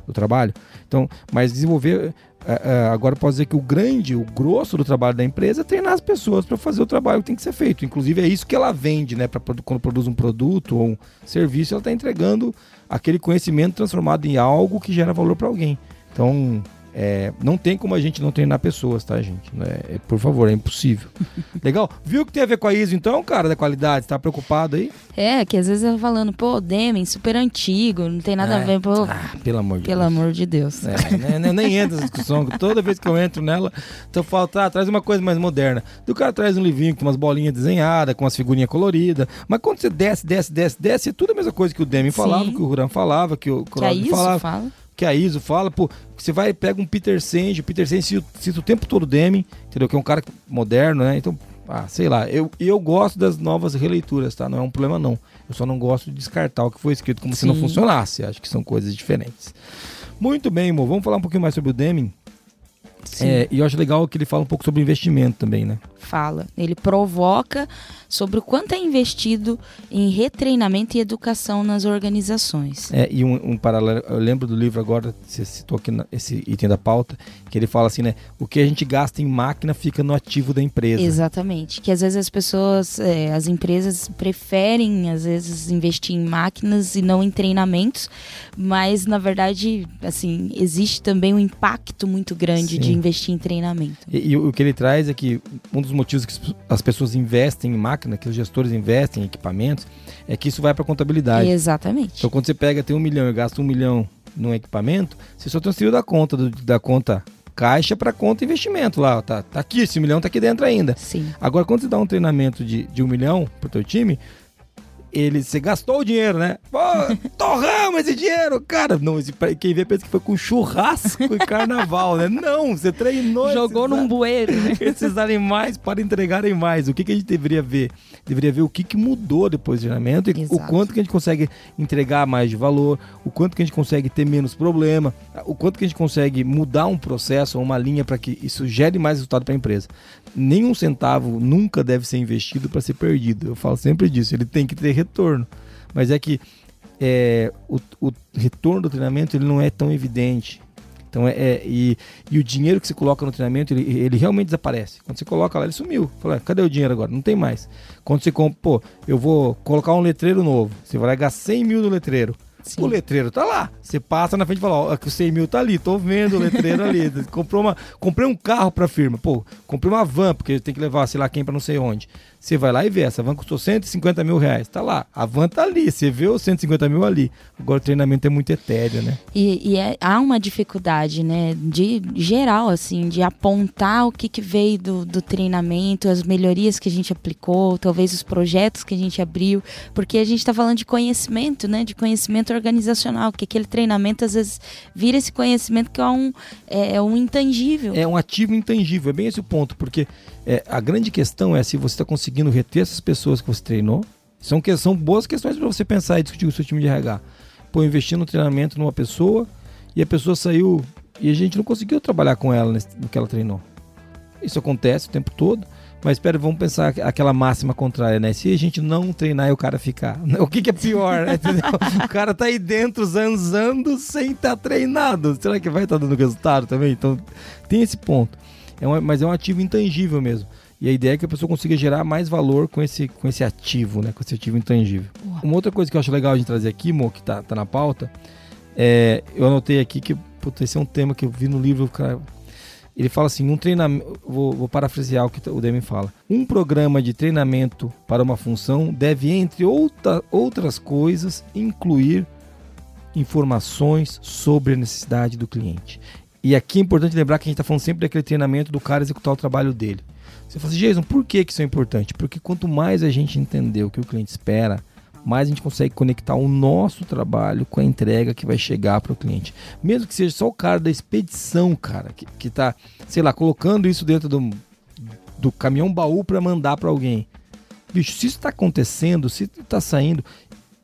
do trabalho. Então, mas desenvolver é, é, agora posso dizer que o grande, o grosso do trabalho da empresa é treinar as pessoas para fazer o trabalho que tem que ser feito. Inclusive é isso que ela vende, né? Pra, quando produz um produto ou um serviço, ela está entregando aquele conhecimento transformado em algo que gera valor para alguém. Então, é, não tem como a gente não treinar pessoas, tá, gente? É, é, por favor, é impossível. Legal? Viu que tem a ver com a ISO, então, cara, da qualidade? Tá preocupado aí? É, que às vezes eu falando, pô, Deming, super antigo, não tem nada é. a ver, pô. Ah, pelo amor de pelo Deus. amor de Deus. É, né, né, nem entra nessa discussão. Toda vez que eu entro nela, então eu falo, tá, traz uma coisa mais moderna. E o cara traz um livrinho com umas bolinhas desenhadas, com umas figurinhas coloridas. Mas quando você desce, desce, desce, desce, é tudo a mesma coisa que o Deming falava, que o Ruran falava, que o Crowley falava. Fala que a ISO fala, pô, você vai pega um Peter Senge, o Peter Senge cita, o tempo todo o Deming, entendeu? Que é um cara moderno, né? Então, ah, sei lá, eu, eu gosto das novas releituras, tá? Não é um problema não. Eu só não gosto de descartar o que foi escrito como Sim. se não funcionasse. Acho que são coisas diferentes. Muito bem, amor. Vamos falar um pouquinho mais sobre o Deming? É, e eu acho legal que ele fala um pouco sobre investimento também, né? Fala. Ele provoca sobre o quanto é investido em retreinamento e educação nas organizações. É, e um, um paralelo, eu lembro do livro agora, você citou aqui na, esse item da pauta, que ele fala assim, né? O que a gente gasta em máquina fica no ativo da empresa. Exatamente. Que às vezes as pessoas, é, as empresas preferem, às vezes, investir em máquinas e não em treinamentos, mas na verdade, assim, existe também um impacto muito grande Sim. de investir em treinamento. E, e, o que ele traz é que um dos motivos que as pessoas investem em máquina, que os gestores investem em equipamentos, é que isso vai para a contabilidade. Exatamente. Então quando você pega, tem um milhão e gasta um milhão num equipamento, você só transferiu da conta, do, da conta caixa para conta investimento lá. Tá, tá aqui, esse milhão tá aqui dentro ainda. Sim. Agora, quando você dá um treinamento de, de um milhão pro teu time, ele, você gastou o dinheiro, né? Pô, torramos esse dinheiro, cara. Não, esse, quem vê pensa que foi com churrasco e carnaval, né? Não, você treinou. Jogou esses, num bueiro, né? Esses animais para entregarem mais. O que, que a gente deveria ver? Deveria ver o que, que mudou depois do treinamento e Exato. o quanto que a gente consegue entregar mais de valor, o quanto que a gente consegue ter menos problema, o quanto que a gente consegue mudar um processo ou uma linha para que isso gere mais resultado para a empresa. Nenhum centavo nunca deve ser investido para ser perdido. Eu falo sempre disso. Ele tem que ter retorno. Mas é que é, o, o, retorno do treinamento ele não é tão evidente. Então é, é, e, e, o dinheiro que você coloca no treinamento, ele, ele realmente desaparece. Quando você coloca lá, ele sumiu. Fala, cadê o dinheiro agora? Não tem mais. Quando você compra, pô, eu vou colocar um letreiro novo. Você vai gastar 100 mil no letreiro. Sim. O letreiro tá lá. Você passa na frente e fala, ó, que o 100 mil tá ali, tô vendo o letreiro ali. Comprou uma, comprei um carro pra firma. Pô, comprei uma van, porque tem que levar, sei lá quem, pra não sei onde. Você vai lá e vê, essa van custou 150 mil reais. Tá lá, a van tá ali, você vê os 150 mil ali. Agora o treinamento é muito etéreo, né? E, e é- há uma dificuldade, né, de geral, assim, de apontar o que, que veio do, do treinamento, as melhorias que a gente aplicou, talvez os projetos que a gente abriu, porque a gente está falando de conhecimento, né, de conhecimento organizacional, que aquele treinamento às vezes vira esse conhecimento que é um, é, é um intangível. É um ativo intangível, é bem esse o ponto, porque é, a grande questão é se você está conseguindo reter essas pessoas que você treinou. São, que, são boas questões para você pensar e discutir com o seu time de RH. Pô, investir no treinamento numa pessoa e a pessoa saiu e a gente não conseguiu trabalhar com ela no que ela treinou. Isso acontece o tempo todo. Mas espera, vamos pensar aqu- aquela máxima contrária, né? Se a gente não treinar e o cara ficar. O que, que é pior, né? O cara tá aí dentro zanzando sem estar treinado. Será que vai estar dando resultado também? Então tem esse ponto. É um, mas é um ativo intangível mesmo. E a ideia é que a pessoa consiga gerar mais valor com esse, com esse ativo, né? Com esse ativo intangível. Uma outra coisa que eu acho legal a gente trazer aqui, Mo, que tá, tá na pauta, é, eu anotei aqui que puta, esse é um tema que eu vi no livro, cara. Ele fala assim, um treinamento, vou, vou parafrasear o que o Demi fala. Um programa de treinamento para uma função deve, entre outra, outras coisas, incluir informações sobre a necessidade do cliente. E aqui é importante lembrar que a gente está falando sempre daquele treinamento do cara executar o trabalho dele. Você fala assim, Jason, por que, que isso é importante? Porque quanto mais a gente entender o que o cliente espera, mais a gente consegue conectar o nosso trabalho com a entrega que vai chegar para o cliente. Mesmo que seja só o cara da expedição, cara, que, que tá, sei lá, colocando isso dentro do, do caminhão baú para mandar para alguém. Bicho, se isso está acontecendo, se está saindo,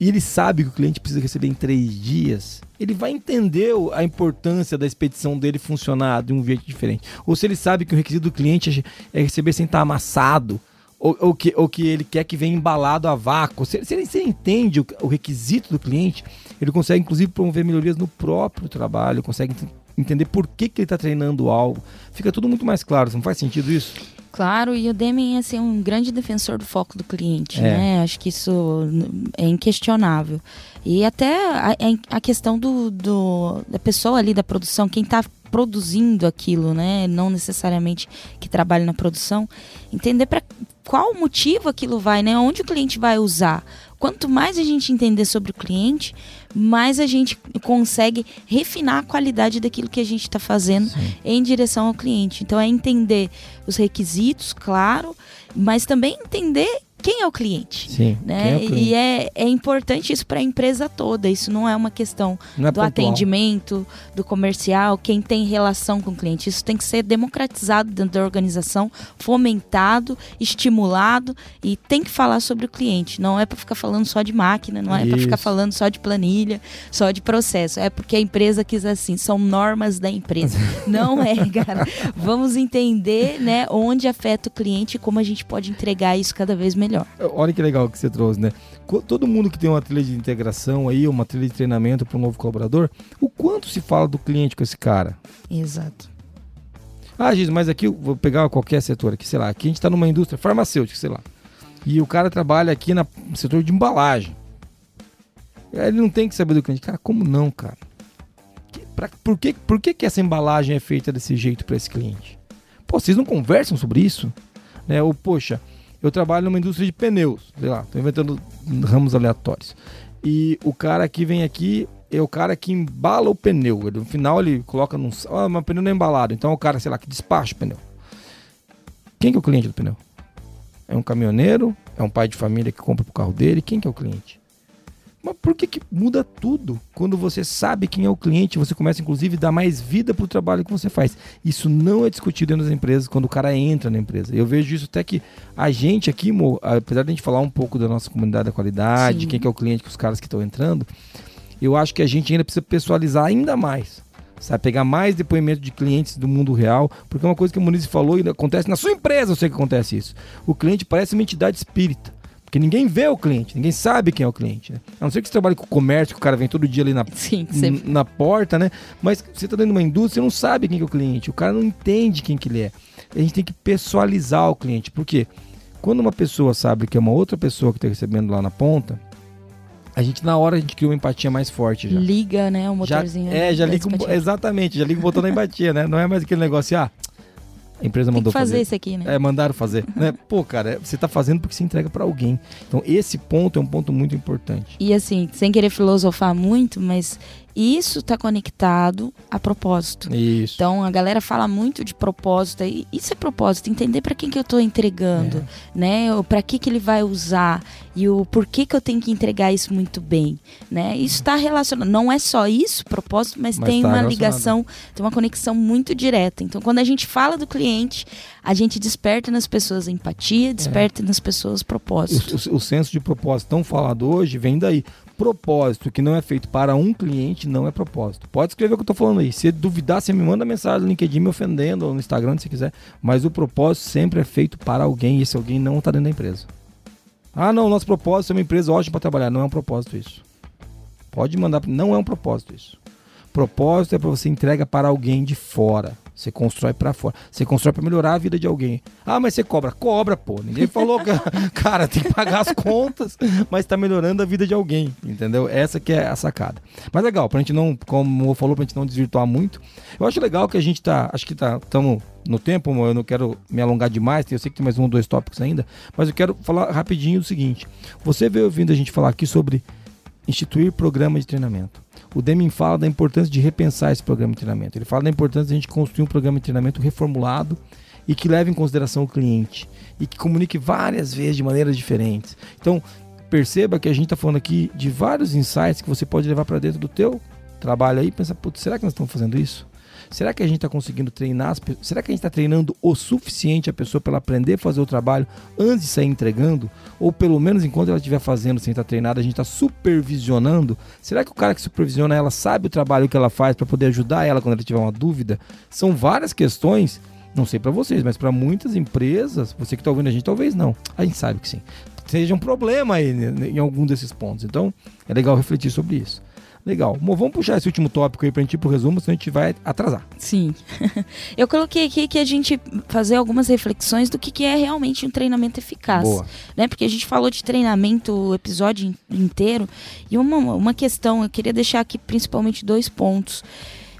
e ele sabe que o cliente precisa receber em três dias, ele vai entender a importância da expedição dele funcionar de um jeito diferente. Ou se ele sabe que o requisito do cliente é é receber sem estar amassado, ou, ou que, ou que ele quer que venha embalado a vácuo. Se, se ele, se ele entende o, o requisito do cliente, ele consegue inclusive promover melhorias no próprio trabalho, consegue ent- entender por que, que ele está treinando algo. Fica tudo muito mais claro, não faz sentido isso? Claro, e o Deming assim, é um grande defensor do foco do cliente, É. né? Acho que isso é inquestionável. E até a, a questão do, do- da pessoa ali da produção, quem está produzindo aquilo, né? Não necessariamente que trabalha na produção, entender para qual motivo aquilo vai, né? Onde o cliente vai usar. Quanto mais a gente entender sobre o cliente, mais a gente consegue refinar a qualidade daquilo que a gente está fazendo em direção ao cliente. Então é entender os requisitos, claro, mas também entender quem é o cliente. Sim. Né? E é, é importante isso para a empresa toda. Isso não é uma questão é do atendimento, do comercial, quem tem relação com o cliente. Isso tem que ser democratizado dentro da organização, fomentado, estimulado e tem que falar sobre o cliente. Não é para ficar falando só de máquina, não é para ficar falando só de planilha, só de processo. É porque a empresa quis assim, são normas da empresa. não é, cara. Vamos entender, né, onde afeta o cliente e como a gente pode entregar isso cada vez melhor. Olha que legal que você trouxe, né? Todo mundo que tem uma trilha de integração aí, uma trilha de treinamento para um novo colaborador, o quanto se fala do cliente com esse cara? Exato. Ah, Giz, mas aqui, eu vou pegar qualquer setor aqui, sei lá, aqui a gente está numa indústria farmacêutica, sei lá. E o cara trabalha aqui na- no setor de embalagem. Aí Ele não tem que saber do cliente. Cara, como não, cara? Pra- por, que, por que, que essa embalagem é feita desse jeito para esse cliente? Pô, vocês não conversam sobre isso? Né? Ou, poxa, eu trabalho numa indústria de pneus, sei lá, tô inventando ramos aleatórios. E o cara que vem aqui é o cara que embala o pneu. No final ele coloca num. Ah, mas o pneu não é embalado. Então é o cara, sei lá, que despacha o pneu. Quem que é o cliente do pneu? É um caminhoneiro? É um pai de família que compra pro carro dele? Quem que é o cliente? Mas por que, que muda tudo? Quando você sabe quem é o cliente, você começa inclusive a dar mais vida pro trabalho que você faz. Isso não é discutido dentro das empresas quando o cara entra na empresa. Eu vejo isso até que a gente aqui, Mo, apesar de a gente falar um pouco da nossa comunidade da qualidade, Sim. quem que é o cliente, que os caras que estão entrando, eu acho que a gente ainda precisa pessoalizar ainda mais. Sabe, pegar mais depoimento de clientes do mundo real, porque é uma coisa que o Muniz falou e acontece na sua empresa, eu sei que acontece isso. O cliente parece uma entidade espírita. Porque ninguém vê o cliente, ninguém sabe quem é o cliente. Né? A não ser que você trabalhe com comércio, que o cara vem todo dia ali na, Sim, na porta, né? Mas você tá dentro de uma indústria, você não sabe quem que é o cliente. O cara não entende quem que ele é. A gente tem que pessoalizar o cliente. Por quê? Quando uma pessoa sabe que é uma outra pessoa que está recebendo lá na ponta, a gente na hora a gente cria uma empatia mais forte já. liga, né, o Já- motorzinho. é, já liga, um- exatamente, já liga o botão da empatia, né? Não é mais aquele negócio, ah, A empresa mandou fazer fazer. isso aqui, né? É, mandaram fazer. né? Pô, cara, você tá fazendo porque você entrega pra alguém. Então, esse ponto é um ponto muito importante. E assim, sem querer filosofar muito, mas isso tá conectado a propósito. Isso. Então a galera fala muito de propósito e isso é propósito, entender para quem que eu tô entregando, É. né? Para que que ele vai usar e o porquê que eu tenho que entregar isso muito bem, né? Isso está relacionado, não é só isso, propósito, mas, Mas tem tá uma ligação, tem uma conexão muito direta. Então quando a gente fala do cliente, a gente desperta nas pessoas empatia, desperta nas pessoas propósito. O, o- o senso de propósito tão falado hoje vem daí. Propósito que não é feito para um cliente não é propósito. Pode escrever o que eu tô falando aí. Se duvidar, você me manda mensagem no LinkedIn me ofendendo ou no Instagram, se quiser. Mas o propósito sempre é feito para alguém e esse alguém não está dentro da empresa. Ah, não, nosso propósito é uma empresa ótima para trabalhar. Não é um propósito isso. Pode mandar, não é um propósito isso. Propósito é para você entrega para alguém de fora. Você constrói para fora. Você constrói para melhorar a vida de alguém. Ah, mas você cobra. Cobra, pô. Ninguém falou que. Cara, tem que pagar as contas, mas tá melhorando a vida de alguém. Entendeu? Essa que é a sacada. Mas legal, pra gente não, como o falou, pra gente não desvirtuar muito. Eu acho legal que a gente tá. Acho que tá. Estamos no tempo, eu não quero me alongar demais. Eu sei que tem mais um ou dois tópicos ainda. Mas eu quero falar rapidinho do seguinte. Você veio ouvindo a gente falar aqui sobre instituir programa de treinamento. O Deming fala da importância de repensar esse programa de treinamento. Ele fala da importância de a gente construir um programa de treinamento reformulado e que leve em consideração o cliente e que comunique várias vezes de maneiras diferentes. Então, perceba que a gente está falando aqui de vários insights que você pode levar para dentro do teu trabalho aí e pensar, putz, será que nós estamos fazendo isso? Será que a gente está conseguindo treinar? Será que a gente está treinando o suficiente a pessoa para ela aprender a fazer o trabalho antes de sair entregando? Ou pelo menos enquanto ela estiver fazendo sem estar treinada, a gente está supervisionando? Será que o cara que supervisiona ela sabe o trabalho que ela faz para poder ajudar ela quando ela tiver uma dúvida? São várias questões, não sei para vocês, mas para muitas empresas, você que está ouvindo a gente, talvez não. A gente sabe que sim. Seja um problema aí né, em algum desses pontos. Então, é legal refletir sobre isso. Legal. Mo, vamos puxar esse último tópico aí pra gente ir pro resumo, senão a gente vai atrasar. Sim. Eu coloquei aqui que a gente fazer algumas reflexões do que, que é realmente um treinamento eficaz. Boa. Né? Porque a gente falou de treinamento o episódio in- inteiro. E uma, uma questão, eu queria deixar aqui principalmente dois pontos.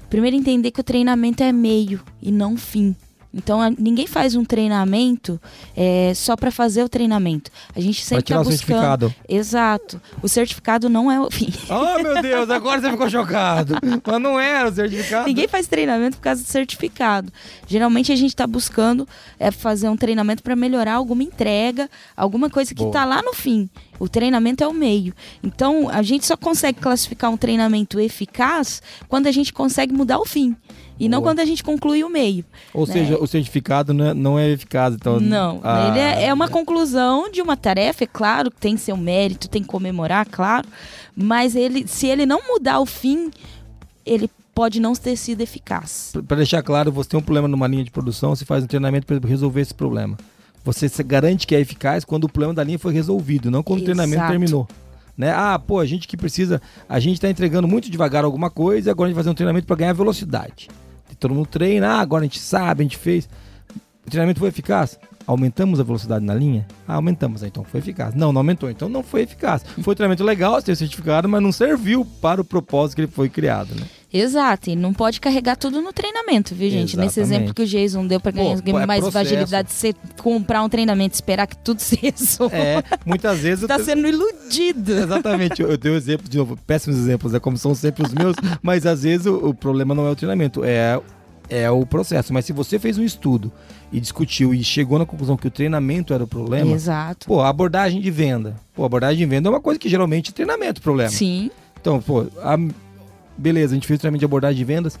Primeiro, entender que o treinamento é meio e não fim. Então, a- ninguém faz um treinamento é, só para fazer o treinamento. A gente sempre tirar está o buscando. certificado. Exato. O certificado não é o fim. Oh, meu Deus, agora você ficou chocado. Mas não era o certificado. Ninguém faz treinamento por causa do certificado. Geralmente a gente está buscando é, fazer um treinamento para melhorar alguma entrega, alguma coisa que está lá no fim. O treinamento é o meio. Então a gente só consegue classificar um treinamento eficaz quando a gente consegue mudar o fim. E não Boa. quando a gente conclui o meio. Ou né? seja, o certificado não é, não é eficaz. Então, Não, Ah, ele é, é uma conclusão de uma tarefa, é claro que tem seu mérito, tem que comemorar, claro. Mas ele, se ele não mudar o fim, ele pode não ter sido eficaz. Para deixar claro, você tem um problema numa linha de produção, você faz um treinamento para resolver esse problema. Você garante que é eficaz quando o problema da linha foi resolvido, não quando o treinamento Exato. terminou. Né? Ah, pô, a gente que precisa, a gente está entregando muito devagar alguma coisa e agora a gente vai fazer um treinamento para ganhar velocidade. Todo mundo treina, ah, agora a gente sabe, a gente fez. O treinamento foi eficaz? Aumentamos a velocidade na linha? Ah, aumentamos, então foi eficaz. Não, não aumentou, então não foi eficaz. Foi um treinamento legal, você tem o certificado, mas não serviu para o propósito que ele foi criado, né? Exato, e não pode carregar tudo no treinamento, viu, gente? Nesse Exatamente. exemplo que o Jason deu para ganhar Pô, é mais processo. agilidade, você comprar um treinamento e esperar que tudo se resolva. É, muitas vezes... eu tá te- sendo iludido. Exatamente, eu dei um exemplo, de novo, péssimos exemplos, é como são sempre os meus, mas às vezes o, o problema não é o treinamento, é, é o processo. Mas se você fez um estudo e discutiu e chegou na conclusão que o treinamento era o problema, Exato. pô, a abordagem de venda. Pô, a abordagem de venda é uma coisa que geralmente é treinamento o problema. Sim. Então, pô, a- beleza, a gente fez treinamento de abordagem de vendas,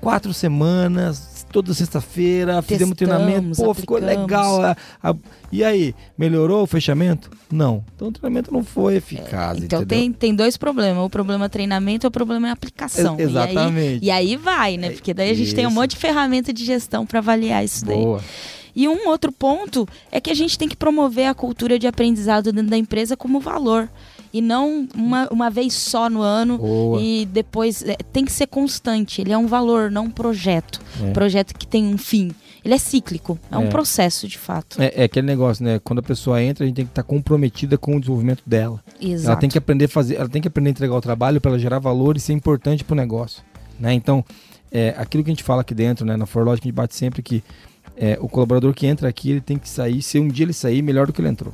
quatro semanas, toda sexta-feira, fizemos treinamento, pô, ficou aplicamos. legal. a- a- e aí, melhorou o fechamento? Não. Então o treinamento não foi eficaz, Então entendeu? tem, tem dois problemas. O problema é treinamento e o problema é aplicação. Ex- exatamente. E aí, e aí vai, né? Porque daí a gente tem um Isso. monte de ferramenta de gestão para avaliar isso daí. Boa. E um outro ponto é que a gente tem que promover a cultura de aprendizado dentro da empresa como valor. E não uma, uma vez só no ano Boa. e depois. é, tem que ser constante. Ele é um valor, não um projeto. É. Um projeto que tem um fim. Ele é cíclico. É, um É. processo, de fato. É, é aquele negócio, né? Quando a pessoa entra, a gente tem que estar comprometida com o desenvolvimento dela. Exato. Ela tem que aprender a fazer, ela tem que aprender a entregar o trabalho para ela gerar valor e ser importante para o negócio, né? Então, é, aquilo que a gente fala aqui dentro, né, na Forlogic, a gente bate sempre que é, o colaborador que entra aqui, ele tem que sair, se um dia ele sair, melhor do que ele entrou.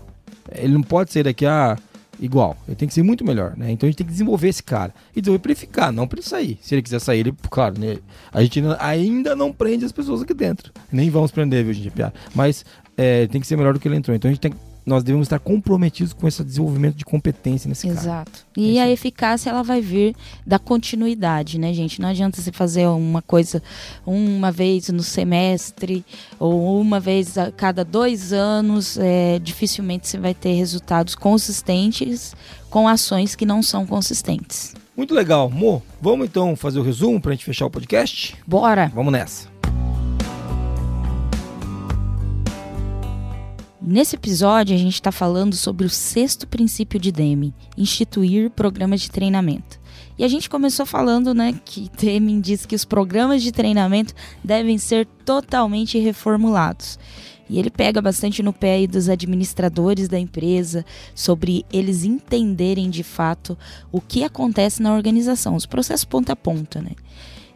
Ele não pode sair daqui a ah, igual. Ele tem que ser muito melhor, né? Então a gente tem que desenvolver esse cara. E desenvolver pra ele ficar, não pra ele sair. Se ele quiser sair, ele, claro, né? A gente ainda não prende as pessoas aqui dentro. Nem vamos prender, viu, gente? Mas é, tem que ser melhor do que ele entrou. Então a gente tem que nós devemos estar comprometidos com esse desenvolvimento de competência nesse Exato. cara. Exato. E é a eficácia ela vai vir da continuidade, né, gente? Não adianta você fazer uma coisa uma vez no semestre ou uma vez a cada dois anos. É, dificilmente você vai ter resultados consistentes com ações que não são consistentes. Muito legal, Mo. Vamos então fazer o resumo para a gente fechar o podcast? Bora. Vamos nessa. Nesse episódio, a gente está falando sobre o sexto princípio de Deming, instituir programas de treinamento. E a gente começou falando, né, que Deming diz que os programas de treinamento devem ser totalmente reformulados. E ele pega bastante no pé dos administradores da empresa sobre eles entenderem de fato o que acontece na organização, os processos ponta a ponta, né?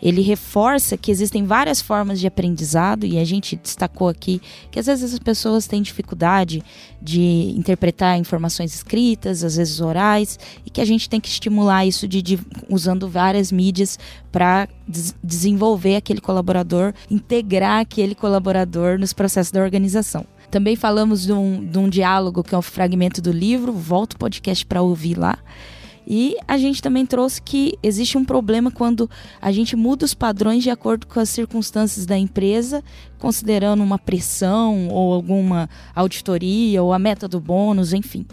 Ele reforça que existem várias formas de aprendizado e a gente destacou aqui que às vezes as pessoas têm dificuldade de interpretar informações escritas, às vezes orais, e que a gente tem que estimular isso de, de usando várias mídias para des desenvolver aquele colaborador, integrar aquele colaborador nos processos da organização. Também falamos de um, de um diálogo que é um fragmento do livro, volta o podcast para ouvir lá e a gente também trouxe que existe um problema quando a gente muda os padrões de acordo com as circunstâncias da empresa, considerando uma pressão ou alguma auditoria ou a meta do bônus, enfim.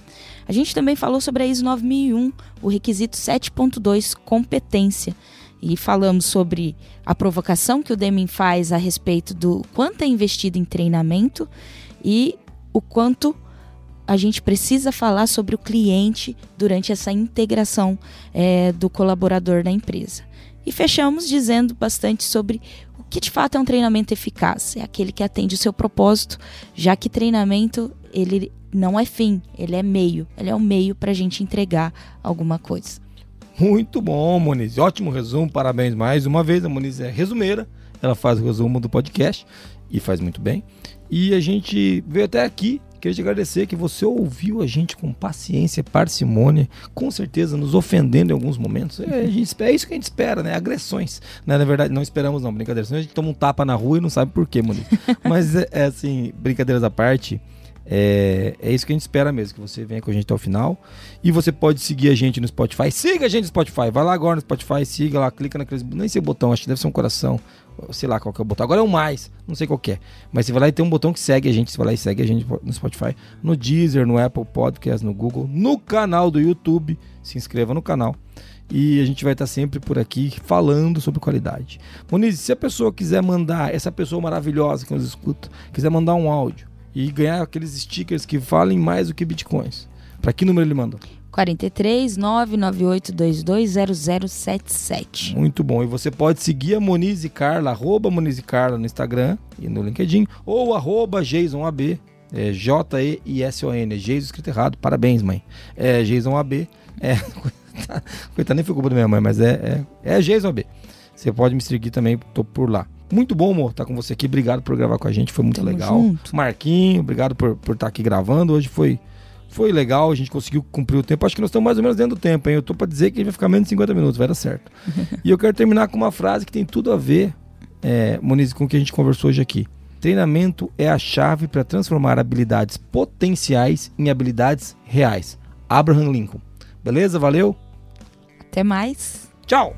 A gente também falou sobre a ISO 9001, o requisito 7.2, competência. E falamos sobre a provocação que o Deming faz a respeito do quanto é investido em treinamento e o quanto a gente precisa falar sobre o cliente durante essa integração é, do colaborador na empresa. E fechamos dizendo bastante sobre o que de fato é um treinamento eficaz. É aquele que atende o seu propósito, já que treinamento ele não é fim, ele é meio. Ele é um meio para a gente entregar alguma coisa. Muito bom, Moniz. Ótimo resumo, parabéns mais uma vez. A Moniz é resumeira, ela faz o resumo do podcast e faz muito bem. E a gente veio até aqui Queria te agradecer que você ouviu a gente com paciência, parcimônia, com certeza nos ofendendo em alguns momentos. É, a gente, é isso que a gente espera, né? Agressões. Né? Na verdade, não esperamos, não, brincadeira. Senão a gente toma um tapa na rua e não sabe por quê, Monique. Mas é, é, assim, brincadeiras à parte. É, é isso que a gente espera mesmo, que você venha com a gente até o final. E você pode seguir a gente no Spotify. Siga a gente no Spotify. Vai lá agora no Spotify, siga lá, clica naqueles. Nem sei o botão, acho que deve ser um coração sei lá qual que é o botão. Agora é o mais, não sei qual é. Mas você vai lá e tem um botão que segue a gente. Você vai lá e segue a gente no Spotify, no Deezer, no Apple Podcast, no Google, no canal do YouTube. Se inscreva no canal. E a gente vai estar sempre por aqui falando sobre qualidade. Moniz, se a pessoa quiser mandar, essa pessoa maravilhosa que nos escuta, quiser mandar um áudio e ganhar aqueles stickers que falem mais do que bitcoins, para que número ele manda? 43 998220077. Muito bom. E você pode seguir a Moniz e Carla, arroba Moniz e Carla no Instagram e no LinkedIn, ou arroba JasonAB, é, J-E-I-S-O-N, é Jason escrito errado, parabéns, mãe. É JasonAB, é, coitada, nem foi culpa da minha mãe, mas é, é, é Jason AB. Você pode me seguir também, tô por lá. Muito bom, amor, estar tá com você aqui. Obrigado por gravar com a gente, foi muito Tamo legal. Junto. Marquinho, obrigado por, por estar tá aqui gravando. Hoje foi foi legal, a gente conseguiu cumprir o tempo. Acho que nós estamos mais ou menos dentro do tempo, hein? Eu tô para dizer que a gente vai ficar menos de 50 minutos, vai dar certo. e eu quero terminar com uma frase que tem tudo a ver, é, Moniz, com o que a gente conversou hoje aqui. Treinamento é a chave para transformar habilidades potenciais em habilidades reais. Abraham Lincoln. Beleza? Valeu? Até mais. Tchau!